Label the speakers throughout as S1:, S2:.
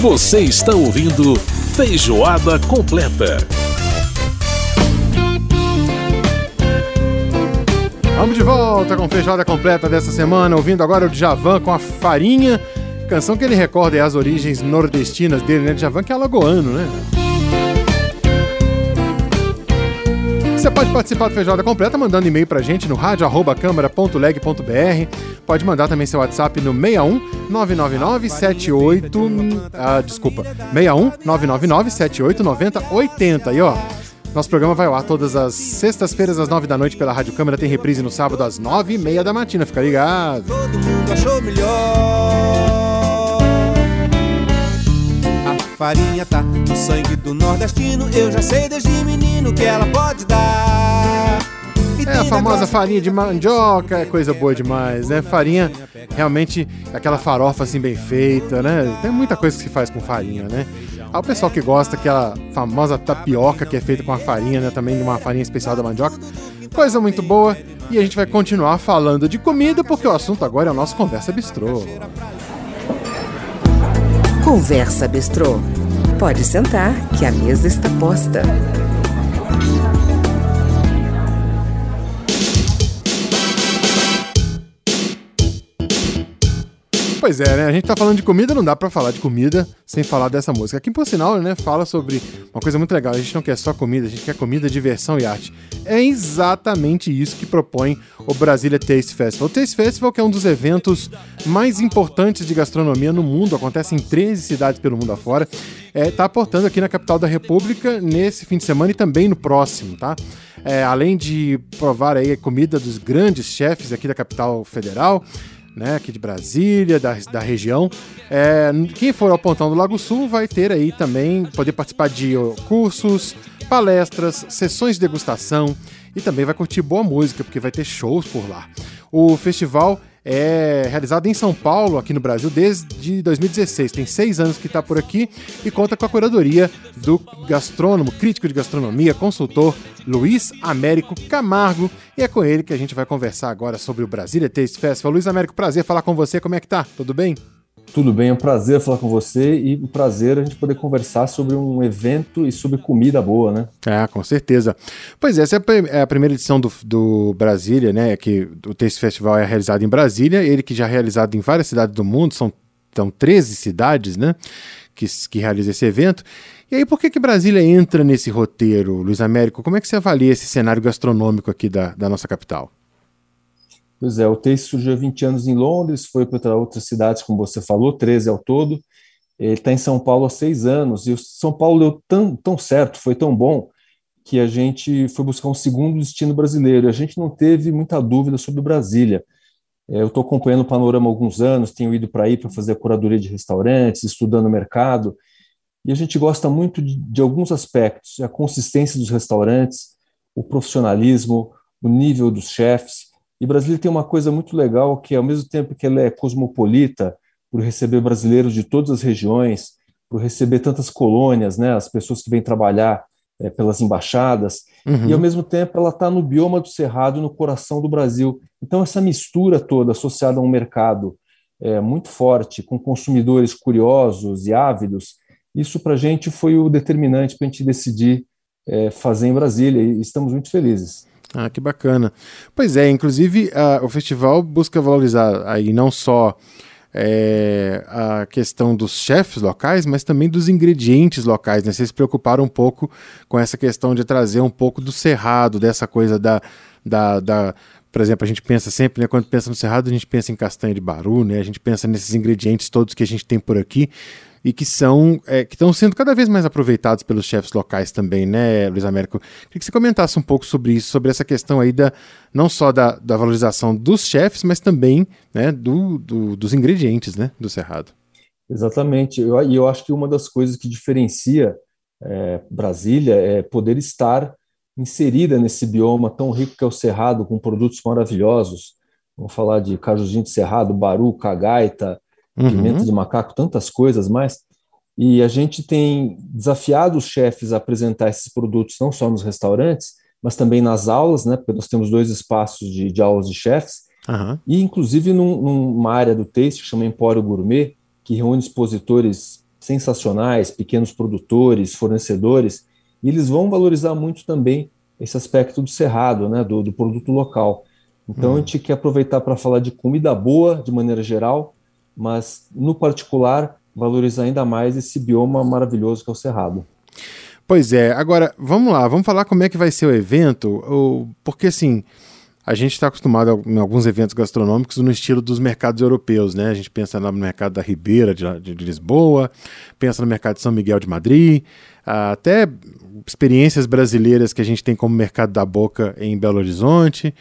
S1: Você está ouvindo Feijoada Completa.
S2: Vamos de volta com Feijoada Completa dessa semana, ouvindo agora o Djavan com a farinha, canção que ele recorda as origens nordestinas dele, né? Djavan que é alagoano, né? Você pode participar do Feijoada Completa mandando e-mail pra gente no rádio.câmara.leg.br. Pode mandar também seu WhatsApp no 61 999 78. Ah, desculpa. 61 999 78 90 80. E ó. Nosso programa vai ao ar todas as sextas-feiras, às nove da noite, pela Rádio Câmara. Tem reprise no sábado, às nove e meia da matina. Fica ligado.
S3: Todo mundo achou melhor. Farinha tá no sangue do nordestino. Eu já sei desde menino que ela pode dar. E
S2: É a famosa farinha de mandioca, é coisa boa demais, né? Farinha, realmente, aquela farofa assim bem feita, né? Tem muita coisa que se faz com farinha, né? Há o pessoal que gosta aquela famosa tapioca que é feita com a farinha, né? Também de uma farinha especial da mandioca. Coisa muito boa. E a gente vai continuar falando de comida, porque o assunto agora é o nosso Conversa Bistrô.
S4: Conversa Bistrô. Pode sentar que a mesa está posta.
S2: Pois é, né? A gente tá falando de comida, não dá pra falar de comida sem falar dessa música. Aqui, por sinal, né, fala sobre uma coisa muito legal. A gente não quer só comida, a gente quer comida, diversão e arte. É exatamente isso que propõe o Brasília Taste Festival. O Taste Festival que é um dos eventos mais importantes de gastronomia no mundo, acontece em 13 cidades pelo mundo afora. É, tá aportando aqui na capital da República nesse fim de semana e também no próximo, tá? É, além de provar aí a comida dos grandes chefes aqui da capital federal, né, aqui de Brasília, da, da região. É, quem for ao Pontão do Lago Sul vai ter aí também, poder participar de cursos, palestras, sessões de degustação e também vai curtir boa música, porque vai ter shows por lá. O festival é realizado em São Paulo, aqui no Brasil, desde 2016. Tem seis anos que está por aqui e conta com a curadoria do gastrônomo, crítico de gastronomia, consultor Luiz Américo Camargo. E é com ele que a gente vai conversar agora sobre o Brasília Taste Festival. Luiz Américo, prazer falar com você. Como é que tá? Tudo bem?
S5: Tudo bem, é um prazer falar com você e um prazer a gente poder conversar sobre um evento e sobre comida boa, né?
S2: É, com certeza. Pois é, essa é é a primeira edição do, do Brasília, né? Que o Taste Festival é realizado em Brasília, ele que já é realizado em várias cidades do mundo, são, são 13 cidades, né? Que, que realizam esse evento. E aí, por que, que Brasília entra nesse roteiro, Luiz Américo? Como é que você avalia esse cenário gastronômico aqui da, da nossa capital?
S5: Pois é, o Taste surgiu há 20 anos em Londres, foi para outras cidades, como você falou, 13 ao todo. Ele está em São Paulo há seis anos, e o São Paulo deu tão, tão certo, foi tão bom, que a gente foi buscar um segundo destino brasileiro. E a gente não teve muita dúvida sobre Brasília. É, Eu estou acompanhando o panorama há alguns anos, tenho ido para aí para fazer curadoria de restaurantes, estudando o mercado, e a gente gosta muito de, de alguns aspectos, a consistência dos restaurantes, o profissionalismo, o nível dos chefs. E Brasília tem uma coisa muito legal que, ao mesmo tempo que ela é cosmopolita, por receber brasileiros de todas as regiões, por receber tantas colônias, né, as pessoas que vêm trabalhar eh, pelas embaixadas,
S2: Uhum.
S5: e ao mesmo tempo ela está no bioma do Cerrado, no coração do Brasil. Então essa mistura toda associada a um mercado é, muito forte, com consumidores curiosos e ávidos, isso para a gente foi o determinante para a gente decidir é, fazer em Brasília e estamos muito felizes.
S2: Ah, que bacana. Pois é, inclusive ah, o festival busca valorizar aí não só é, a questão dos chefes locais, mas também dos ingredientes locais. Né? Vocês se preocuparam um pouco com essa questão de trazer um pouco do cerrado, dessa coisa da, da, da por exemplo, a gente pensa sempre, né, quando pensa no cerrado, a gente pensa em castanha de baru, né, a gente pensa nesses ingredientes todos que a gente tem por aqui e que são é, que estão sendo cada vez mais aproveitados pelos chefes locais também, né, Luiz Américo? Queria que você comentasse um pouco sobre isso, sobre essa questão aí da não só da, da valorização dos chefes, mas também né, do, do, dos ingredientes, né, do cerrado.
S5: Exatamente, e eu, eu acho que uma das coisas que diferencia é, Brasília é poder estar inserida nesse bioma tão rico que é o Cerrado, com produtos maravilhosos. Vamos falar de cajujinho de cerrado, baru, cagaita,
S2: Uhum.
S5: pimenta de macaco, tantas coisas mais. E a gente tem desafiado os chefes a apresentar esses produtos não só nos restaurantes, mas também nas aulas, né? Porque nós temos dois espaços de, de aulas de chefs,
S2: Aham.
S5: e inclusive num- numa área do taste que chama Empório Gourmet, que reúne expositores sensacionais, pequenos produtores, fornecedores, e eles vão valorizar muito também esse aspecto do cerrado, né, do, do produto local. Então, hum. a gente quer aproveitar para falar de comida boa, de maneira geral, mas, no particular, valorizar ainda mais esse bioma maravilhoso que é o cerrado.
S2: Pois é, agora vamos lá, vamos falar como é que vai ser o evento, porque assim, a gente está acostumado em alguns eventos gastronômicos no estilo dos mercados europeus, né? A gente pensa no mercado da Ribeira de, de Lisboa, pensa no mercado de São Miguel de Madrid, até experiências brasileiras que a gente tem como mercado da boca em Belo Horizonte.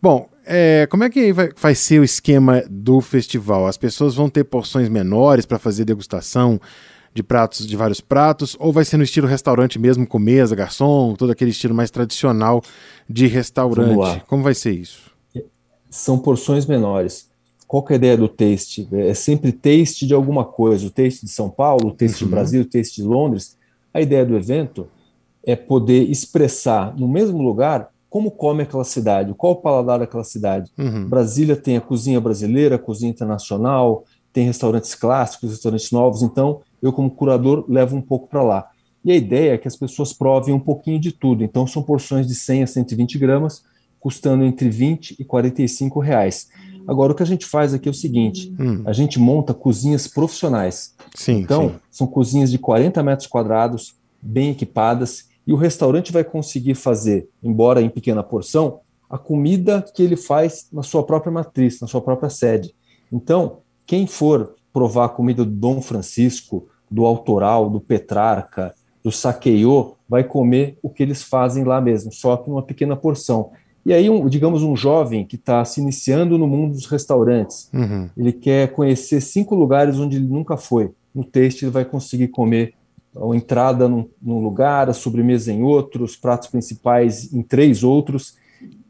S2: Bom, é, como é que vai, vai, ser o esquema do festival? As pessoas vão ter porções menores para fazer degustação de pratos, de vários pratos, ou vai ser no estilo restaurante mesmo, com mesa, garçom, todo aquele estilo mais tradicional de restaurante? Como vai ser isso?
S5: São porções menores. Qual é a ideia do taste? É sempre taste de alguma coisa. O taste de São Paulo, o taste uhum. de Brasil, o taste de Londres. A ideia do evento é poder expressar no mesmo lugar como come aquela cidade, qual o paladar daquela cidade. Uhum. Brasília tem a cozinha brasileira, a cozinha internacional, tem restaurantes clássicos, restaurantes novos, então eu, como curador, levo um pouco para lá. E a ideia é que as pessoas provem um pouquinho de tudo. Então, são porções de 100 a 120 gramas, custando entre 20 e 45 reais. Agora, o que a gente faz aqui é o seguinte: hum. a gente monta cozinhas profissionais.
S2: Sim,
S5: então,
S2: sim.
S5: são cozinhas de 40 metros quadrados, bem equipadas, e o restaurante vai conseguir fazer, embora em pequena porção, a comida que ele faz na sua própria matriz, na sua própria sede. Então, quem for provar a comida do Dom Francisco, do Autoral, do Petrarca, do Saqueiô, vai comer o que eles fazem lá mesmo, só que numa pequena porção. E aí, um, digamos, um jovem que está se iniciando no mundo dos restaurantes, uhum. ele quer conhecer cinco lugares onde ele nunca foi. No texto, ele vai conseguir comer a entrada num, num lugar, a sobremesa em outro, os pratos principais em três outros.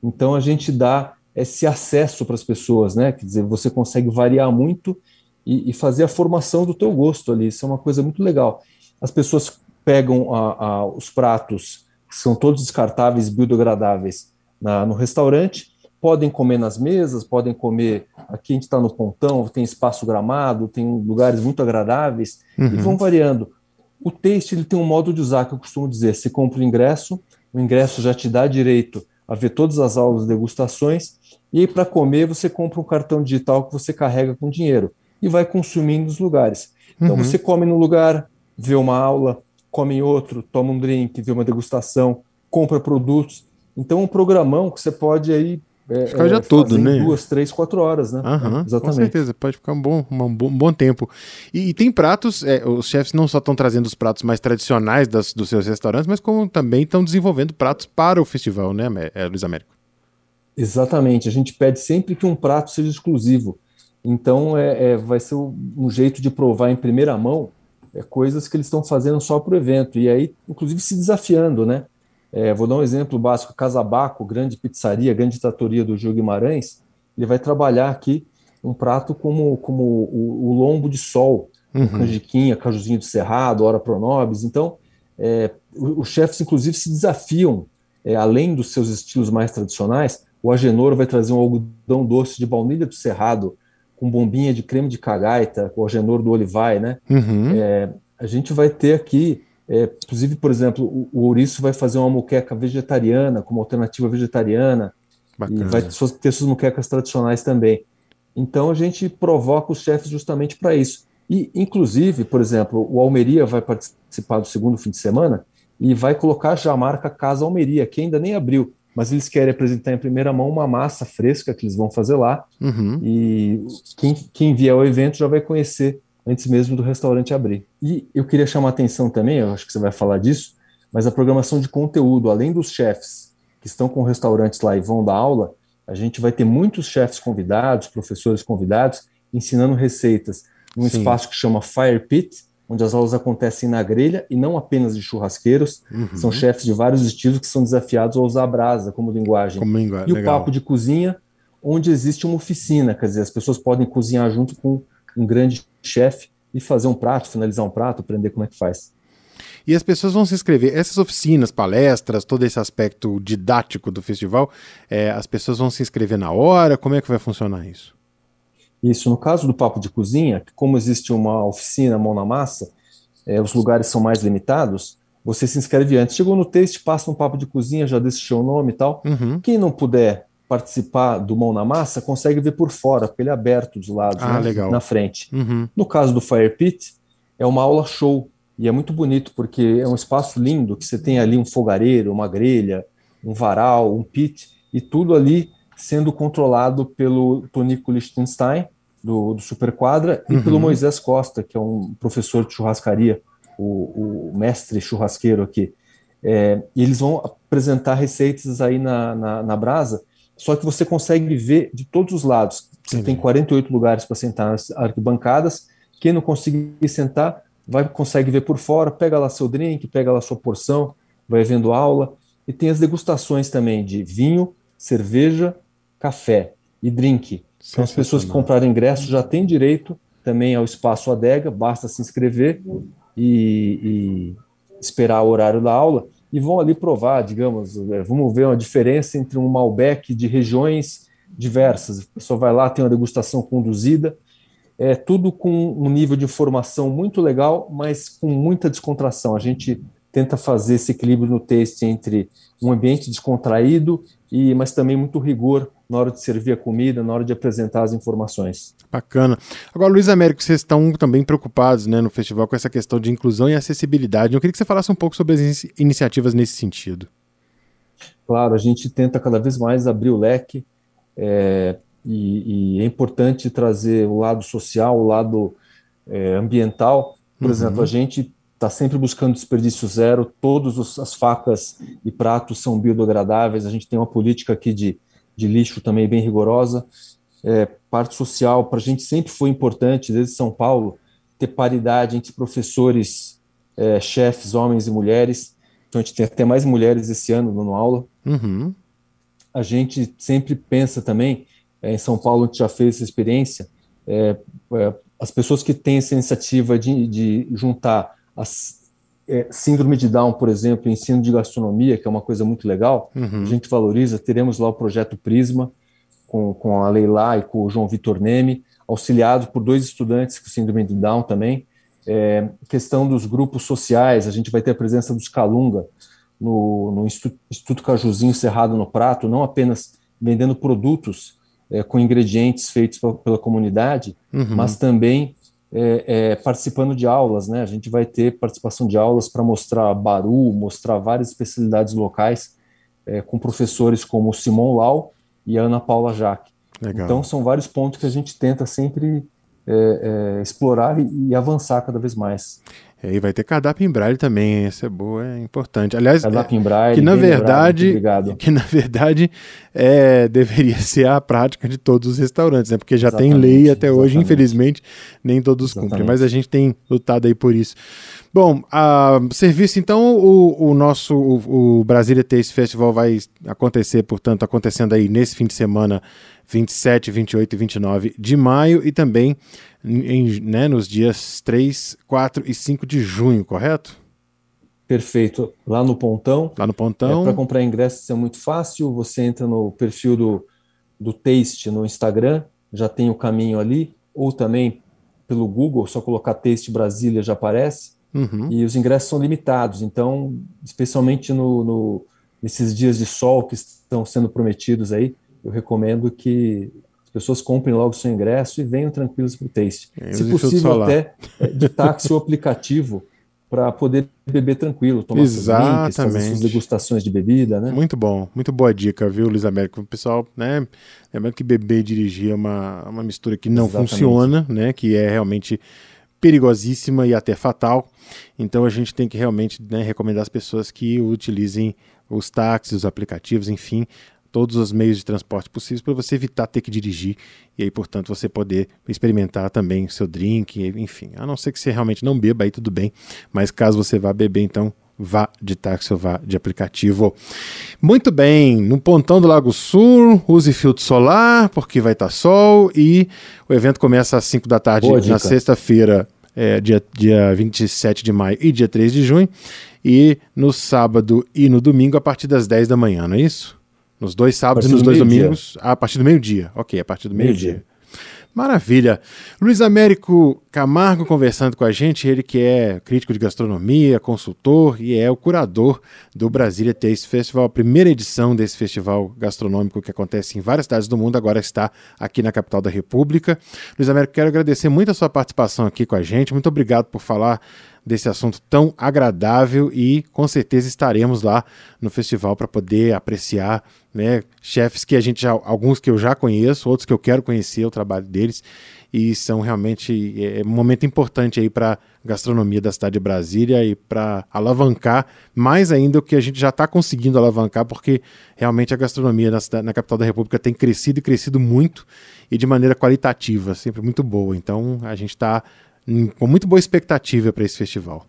S5: Então, a gente dá esse acesso para as pessoas, né? Quer dizer, você consegue variar muito e, e, fazer a formação do teu gosto ali. Isso é uma coisa muito legal. As pessoas pegam a, a, os pratos, que são todos descartáveis, biodegradáveis, na, no restaurante, podem comer nas mesas, podem comer. Aqui a gente está no pontão, tem espaço gramado, tem lugares muito agradáveis, uhum. e vão variando. O taste ele tem um modo de usar que eu costumo dizer: você compra o ingresso, o ingresso já te dá direito a ver todas as aulas de degustações, e aí para comer você compra um cartão digital que você carrega com dinheiro e vai consumindo nos lugares. Então uhum. você come num lugar, vê uma aula, come em outro, toma um drink, vê uma degustação, compra produtos. Então um programão que você pode aí
S2: é, ficar já é, todo, né?
S5: Duas, três, quatro horas, né?
S2: Uhum, Exatamente. Com certeza, pode ficar um bom, um bom, um bom tempo. E, e, tem pratos, é, os chefs não só estão trazendo os pratos mais tradicionais das, dos seus restaurantes, mas como também estão desenvolvendo pratos para o festival, né, é, Luiz Américo?
S5: Exatamente. A gente pede sempre que um prato seja exclusivo. Então, é, é, vai ser um jeito de provar em primeira mão é, coisas que eles estão fazendo só para o evento. E aí, inclusive, se desafiando, né? É, vou dar um exemplo básico: Casabaco, grande pizzaria, grande tratoria do Gil Guimarães, ele vai trabalhar aqui um prato como, como o, o lombo de sol, uhum. canjiquinha, cajuzinho de cerrado, hora pronobis. Então, é, os chefes, inclusive, se desafiam, é, além dos seus estilos mais tradicionais. O Agenor vai trazer um algodão doce de baunilha do cerrado, com bombinha de creme de cagaita, com o Agenor do Olivai, né? Uhum. É, a gente vai ter aqui, é, inclusive, por exemplo, o, o ouriço vai fazer uma moqueca vegetariana, como alternativa vegetariana, Bacana. e vai ter suas moquecas tradicionais também. Então a gente provoca os chefes justamente para isso. E, inclusive, por exemplo, o Almeria vai participar do segundo fim de semana e vai colocar já a marca Casa Almeria, que ainda nem abriu mas eles querem apresentar em primeira mão uma massa fresca que eles vão fazer lá. Uhum. E quem, quem vier ao evento já vai conhecer antes mesmo do restaurante abrir. E eu queria chamar a atenção também, eu acho que você vai falar disso, mas a programação de conteúdo, além dos chefs que estão com restaurantes lá e vão dar aula, a gente vai ter muitos chefs convidados, professores convidados, ensinando receitas num Sim. espaço que chama Fire Pit, onde as aulas acontecem na grelha e não apenas de churrasqueiros. Uhum. São chefes de vários estilos que são desafiados a usar a brasa como linguagem.
S2: Como
S5: e
S2: legal.
S5: o papo de cozinha, onde existe uma oficina, quer dizer, as pessoas podem cozinhar junto com um grande chefe e fazer um prato, finalizar um prato, aprender como é que faz.
S2: E as pessoas vão se inscrever. Essas oficinas, palestras, todo esse aspecto didático do festival, é, as pessoas vão se inscrever na hora? Como é que vai funcionar isso?
S5: Isso, no caso do papo de cozinha, como existe uma oficina mão na massa, é, os lugares são mais limitados, você se inscreve antes. Chegou no teste, passa um papo de cozinha, já deixa o nome e tal.
S2: Uhum.
S5: Quem não puder participar do Mão na Massa, consegue ver por fora, porque ele é aberto dos lados,
S2: Ah,
S5: né, na frente.
S2: Uhum.
S5: No caso do Fire Pit, é uma aula show. E é muito bonito, porque é um espaço lindo, que você tem ali um fogareiro, uma grelha, um varal, um pit, e tudo ali sendo controlado pelo Tonico Lichtenstein, do, do Super Quadra, e
S2: Uhum.
S5: pelo Moisés Costa, que é um professor de churrascaria, o, o mestre churrasqueiro aqui. É, e eles vão apresentar receitas aí na, na, na brasa, só que você consegue ver de todos os lados. Você
S2: Entendi.
S5: tem 48 lugares para sentar nas arquibancadas. Quem não conseguir sentar, vai consegue ver por fora, pega lá seu drink, pega lá sua porção, vai vendo aula. E tem as degustações também de vinho, cerveja, café e drink. Então, as pessoas que compraram ingresso já têm direito também ao espaço adega, basta se inscrever e, e esperar o horário da aula e vão ali provar, digamos, é, vamos ver uma diferença entre um Malbec de regiões diversas. A pessoa vai lá, tem uma degustação conduzida, é tudo com um nível de informação muito legal, mas com muita descontração. A gente tenta fazer esse equilíbrio no taste entre um ambiente descontraído e mas também muito rigor na hora de servir a comida, na hora de apresentar as informações.
S2: Bacana. Agora, Luiz Américo, vocês estão também preocupados né, no festival com essa questão de inclusão e acessibilidade. Eu queria que você falasse um pouco sobre as inici- iniciativas nesse sentido.
S5: Claro, a gente tenta cada vez mais abrir o leque é, e, e é importante trazer o lado social, o lado é, ambiental. Por
S2: Uhum.
S5: exemplo, a gente está sempre buscando desperdício zero, todas as facas e pratos são biodegradáveis, a gente tem uma política aqui de, de lixo também bem rigorosa. É, parte social, para a gente sempre foi importante, desde São Paulo, ter paridade entre professores, é, chefes, homens e mulheres. Então a gente tem até mais mulheres esse ano dando aula
S2: Uhum.
S5: a gente sempre pensa também, é, em São Paulo a gente já fez essa experiência, é, é, as pessoas que têm essa iniciativa de, de juntar as é, síndrome de Down, por exemplo, ensino de gastronomia, que é uma coisa muito legal,
S2: Uhum.
S5: a gente valoriza, teremos lá o projeto Prisma, com, com a Leila e com o João Vitor Neme, auxiliado por dois estudantes com síndrome de Down também. É, questão dos grupos sociais, a gente vai ter a presença dos Calunga no, no Instituto, Instituto Cajuzinho Cerrado no Prato, não apenas vendendo produtos é, com ingredientes feitos pe- pela comunidade,
S2: Uhum.
S5: mas também é, é, participando de aulas, né? A gente vai ter participação de aulas para mostrar baru, mostrar várias especialidades locais é, com professores como o Simon Lau e Ana Paula Jaque.
S2: Legal.
S5: Então são vários pontos que a gente tenta sempre é, é, explorar e, e avançar cada vez mais.
S2: E aí vai ter cardápio em braille também? Isso é boa, é importante. Aliás,
S5: Cardápio em braille,
S2: que na
S5: lembrado,
S2: verdade, que na verdade é, deveria ser a prática de todos os restaurantes, né? Porque já tem
S5: Exatamente,
S2: lei até hoje,
S5: exatamente.
S2: infelizmente, nem todos cumprem,
S5: Exatamente.
S2: mas a gente tem lutado aí por isso. Bom, a serviço então, o, o nosso o, o Brasília Taste Festival vai acontecer, portanto, acontecendo aí nesse fim de semana, 27, 28 e 29 de maio e também em, né, nos dias 3, 4 e 5 de junho, correto?
S5: Perfeito. Lá no Pontão,
S2: Lá no Pontão.
S5: para comprar ingressos é muito fácil. Você entra no perfil do, do Taste no Instagram, já tem o caminho ali, ou também pelo Google, só colocar Taste Brasília já aparece.
S2: Uhum.
S5: E os ingressos são limitados, então, especialmente no, no- nesses dias de sol que estão sendo prometidos aí, eu recomendo que as pessoas comprem logo seu ingresso e venham tranquilos para o Taste.
S2: É,
S5: Se possível, até é, de táxi ou aplicativo para poder beber tranquilo, tomar seus drinks, fazer
S2: Exatamente.
S5: suas degustações de bebida, né?
S2: Muito bom, muito boa dica, viu, Luiz Américo? O pessoal, né? Lembrando que beber e dirigir é uma, uma mistura que não
S5: Exatamente.
S2: funciona, né? Que é realmente perigosíssima e até fatal. Então a gente tem que realmente né, recomendar às pessoas que utilizem os táxis, os aplicativos, enfim, todos os meios de transporte possíveis para você evitar ter que dirigir e aí, portanto, você poder experimentar também seu drink, enfim. A não ser que você realmente não beba, aí tudo bem. Mas caso você vá beber, então vá de táxi ou vá de aplicativo. Muito bem, no Pontão do Lago Sul, use filtro solar, porque vai estar sol, e o evento começa às 5 da tarde
S5: Boa
S2: na sexta-feira, é, dia, dia 27 de maio e dia 3 de junho, e no sábado e no domingo a partir das 10 da manhã, não é isso? Nos dois sábados e nos
S5: do
S2: dois domingos, ah, a partir do meio-dia. Ok, a partir do meio-dia.
S5: Meio-dia.
S2: Maravilha. Luiz Américo Camargo conversando com a gente, ele que é crítico de gastronomia, consultor e é o curador do Brasília Taste Festival, a primeira edição desse festival gastronômico que acontece em várias cidades do mundo, agora está aqui na capital da República. Luiz Américo, quero agradecer muito a sua participação aqui com a gente, muito obrigado por falar desse assunto tão agradável e com certeza estaremos lá no festival para poder apreciar né, chefes que a gente já, alguns que eu já conheço, outros que eu quero conhecer o trabalho deles e são realmente é, um momento importante aí para gastronomia da cidade de Brasília e para alavancar mais ainda o que a gente já está conseguindo alavancar, porque realmente a gastronomia na, cidade, na capital da República tem crescido e crescido muito e de maneira qualitativa, sempre muito boa. Então a gente está com muito boa expectativa para esse festival.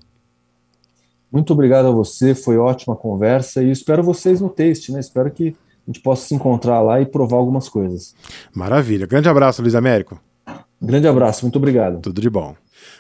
S5: Muito obrigado a você, foi ótima conversa e espero vocês no Taste, né? Espero que a gente possa se encontrar lá e provar algumas coisas.
S2: Maravilha. Grande abraço, Luiz Américo.
S5: Grande abraço, muito obrigado.
S2: Tudo de bom.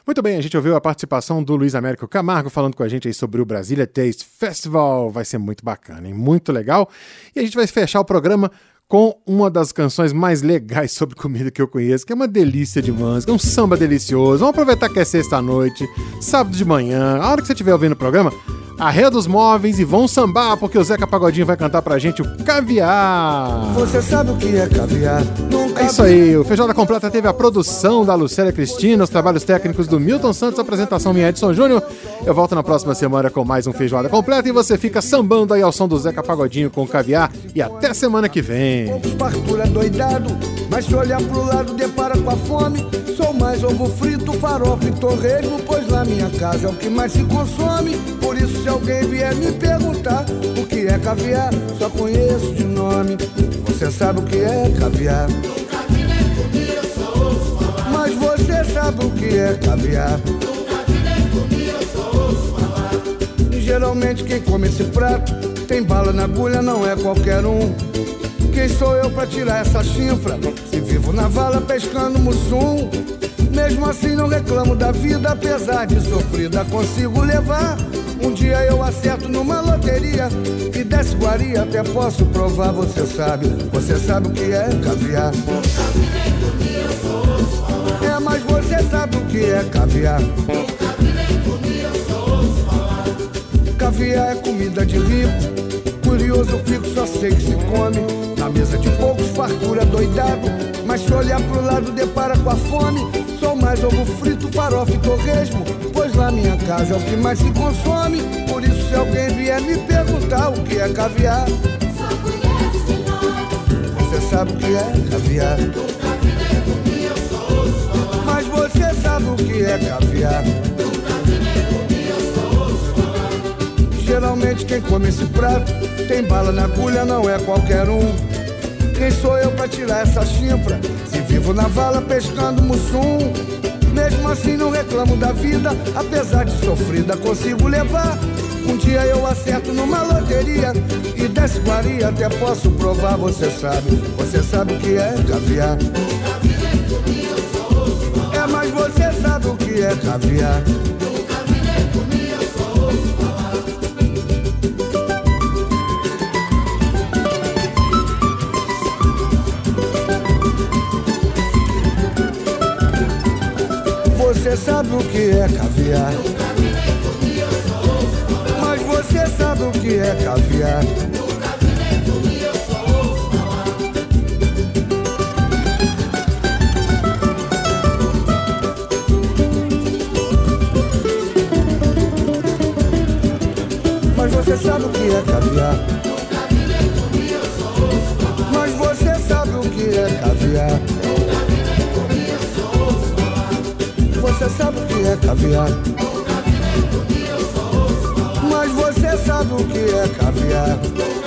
S2: Muito bem, a gente ouviu a participação do Luiz Américo Camargo falando com a gente aí sobre o Brasília Taste Festival. Vai ser muito bacana, hein? Muito legal. E a gente vai fechar o programa com uma das canções mais legais sobre comida que eu conheço, que é uma delícia de música, um samba delicioso. Vamos aproveitar que é sexta-noite, sábado de manhã, a hora que você estiver ouvindo o programa, arreia dos móveis e vão sambar, porque o Zeca Pagodinho vai cantar pra gente o caviar.
S6: Você sabe o que é caviar?
S2: Nunca é isso aí, o Feijoada Completa teve a produção da Lucélia Cristina, os trabalhos técnicos do Milton Santos, a apresentação minha Edson Júnior. Eu volto na próxima semana com mais um Feijoada Completa e você fica sambando aí ao som do Zeca Pagodinho com caviar e até semana que vem.
S6: Fartura doidado, mas se olhar pro lado depara com a fome. Sou mais ovo frito, farofa e torresmo, pois na minha casa é o que mais se consome. Por isso se alguém vier me perguntar o que é caviar, só conheço de nome. Você sabe o que é caviar? Mas você sabe o que é caviar? Geralmente quem come esse prato tem bala na agulha, não é qualquer um. Quem sou eu pra tirar essa chifra? Se vivo na vala pescando mussum. Mesmo assim não reclamo da vida, apesar de sofrida consigo levar. Um dia eu acerto numa loteria e desce guaria, até posso provar, você sabe. Você sabe o que é caviar? É, mas você sabe o que é caviar? Caviar é comida de rico. Curioso fico, só sei que se come. Na mesa de poucos, fartura doidado. Mas se olhar pro lado, depara com a fome. Sou mais ovo frito, farofa e torresmo. Pois lá minha casa é o que mais se consome. Por isso, se alguém vier me perguntar o que é caviar,
S7: Só conheço de nome.
S6: você sabe o que é caviar.
S7: Nunca vi nem comi, eu só ouço falar.
S6: Mas você sabe o que é caviar.
S7: Nunca vi nem comi, eu só ouço falar.
S6: Geralmente quem come esse prato tem bala na agulha, não é qualquer um. Quem sou eu pra tirar essa chifra? Se vivo na vala pescando mussum. Mesmo assim não reclamo da vida, apesar de sofrida consigo levar. Um dia eu acerto numa loteria e desce guaria, até posso provar, você sabe. Você sabe o que é caviar. É, mas você sabe o que é caviar. Você sabe o que é caviar. Mas você sabe o que é caviar. Mas você sabe o que é caviar. Você sabe o que é caviar. Mas você sabe o que é caviar.